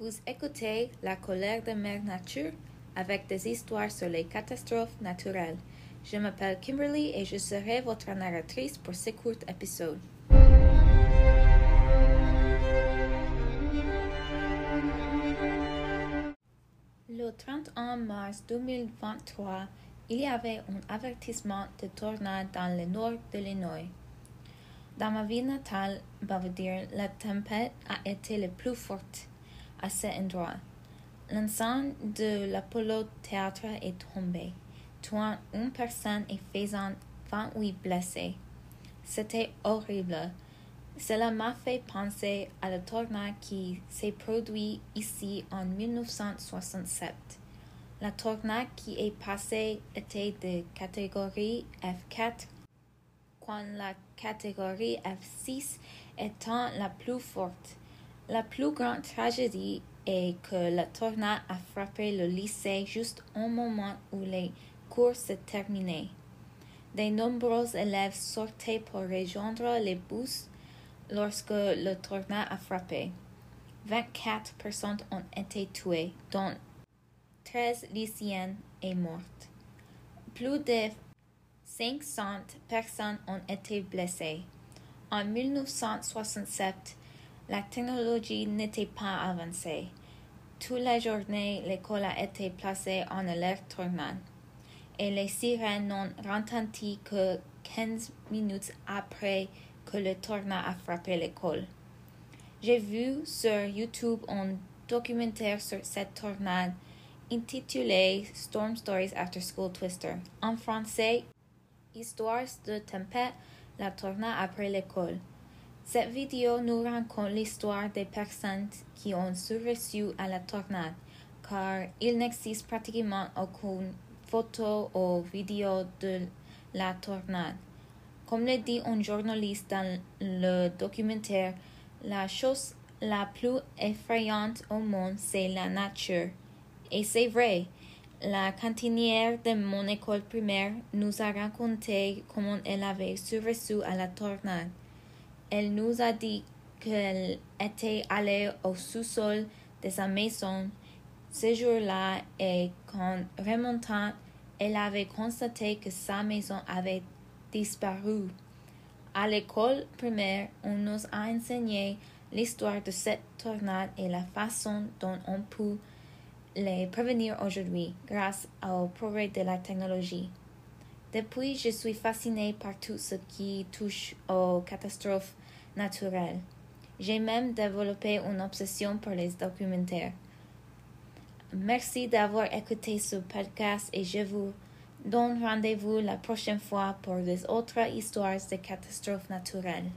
Vous écoutez La colère de Mère Nature avec des histoires sur les catastrophes naturelles. Je m'appelle Kimberly et je serai votre narratrice pour ce court épisode. Le 31 mars 2023, il y avait un avertissement de tornade dans le nord de l'Illinois. Dans ma ville natale, la tempête a été la plus forte à cet endroit. L'enceinte de l'Apollo Théâtre est tombée, tuant une personne et faisant 28 blessés. C'était horrible. Cela m'a fait penser à la tornade qui s'est produite ici en 1967. La tornade qui est passée était de catégorie F4 quand la catégorie F6 étant la plus forte. La plus grande tragédie est que la tornade a frappé le lycée juste au moment où les cours se terminaient. De nombreux élèves sortaient pour rejoindre les bus lorsque le tornade a frappé. 24 personnes ont été tuées, dont 13 lycéennes et mortes. Plus de 500 personnes ont été blessées. En 1967, la technologie n'était pas avancée. Toute la journée, l'école a été placée en alerte et les sirènes n'ont retenti que 15 minutes après que le tornade a frappé l'école. J'ai vu sur YouTube un documentaire sur cette tornade intitulé Storm Stories After School Twister. En français, Histoires de tempête, la tornade après l'école. Cette vidéo nous raconte l'histoire des personnes qui ont survécu à la tornade, car il n'existe pratiquement aucune photo ou vidéo de la tornade. Comme le dit un journaliste dans le documentaire, la chose la plus effrayante au monde, c'est la nature. Et c'est vrai. La cantinière de mon école primaire nous a raconté comment elle avait survécu à la tornade. Elle nous a dit qu'elle était allée au sous-sol de sa maison ce jour-là et qu'en remontant, elle avait constaté que sa maison avait disparu. À l'école primaire, on nous a enseigné l'histoire de cette tornade et la façon dont on peut les prévenir aujourd'hui grâce au progrès de la technologie. Depuis, je suis fascinée par tout ce qui touche aux catastrophes naturelles. J'ai même développé une obsession pour les documentaires. Merci d'avoir écouté ce podcast et je vous donne rendez-vous la prochaine fois pour des autres histoires de catastrophes naturelles.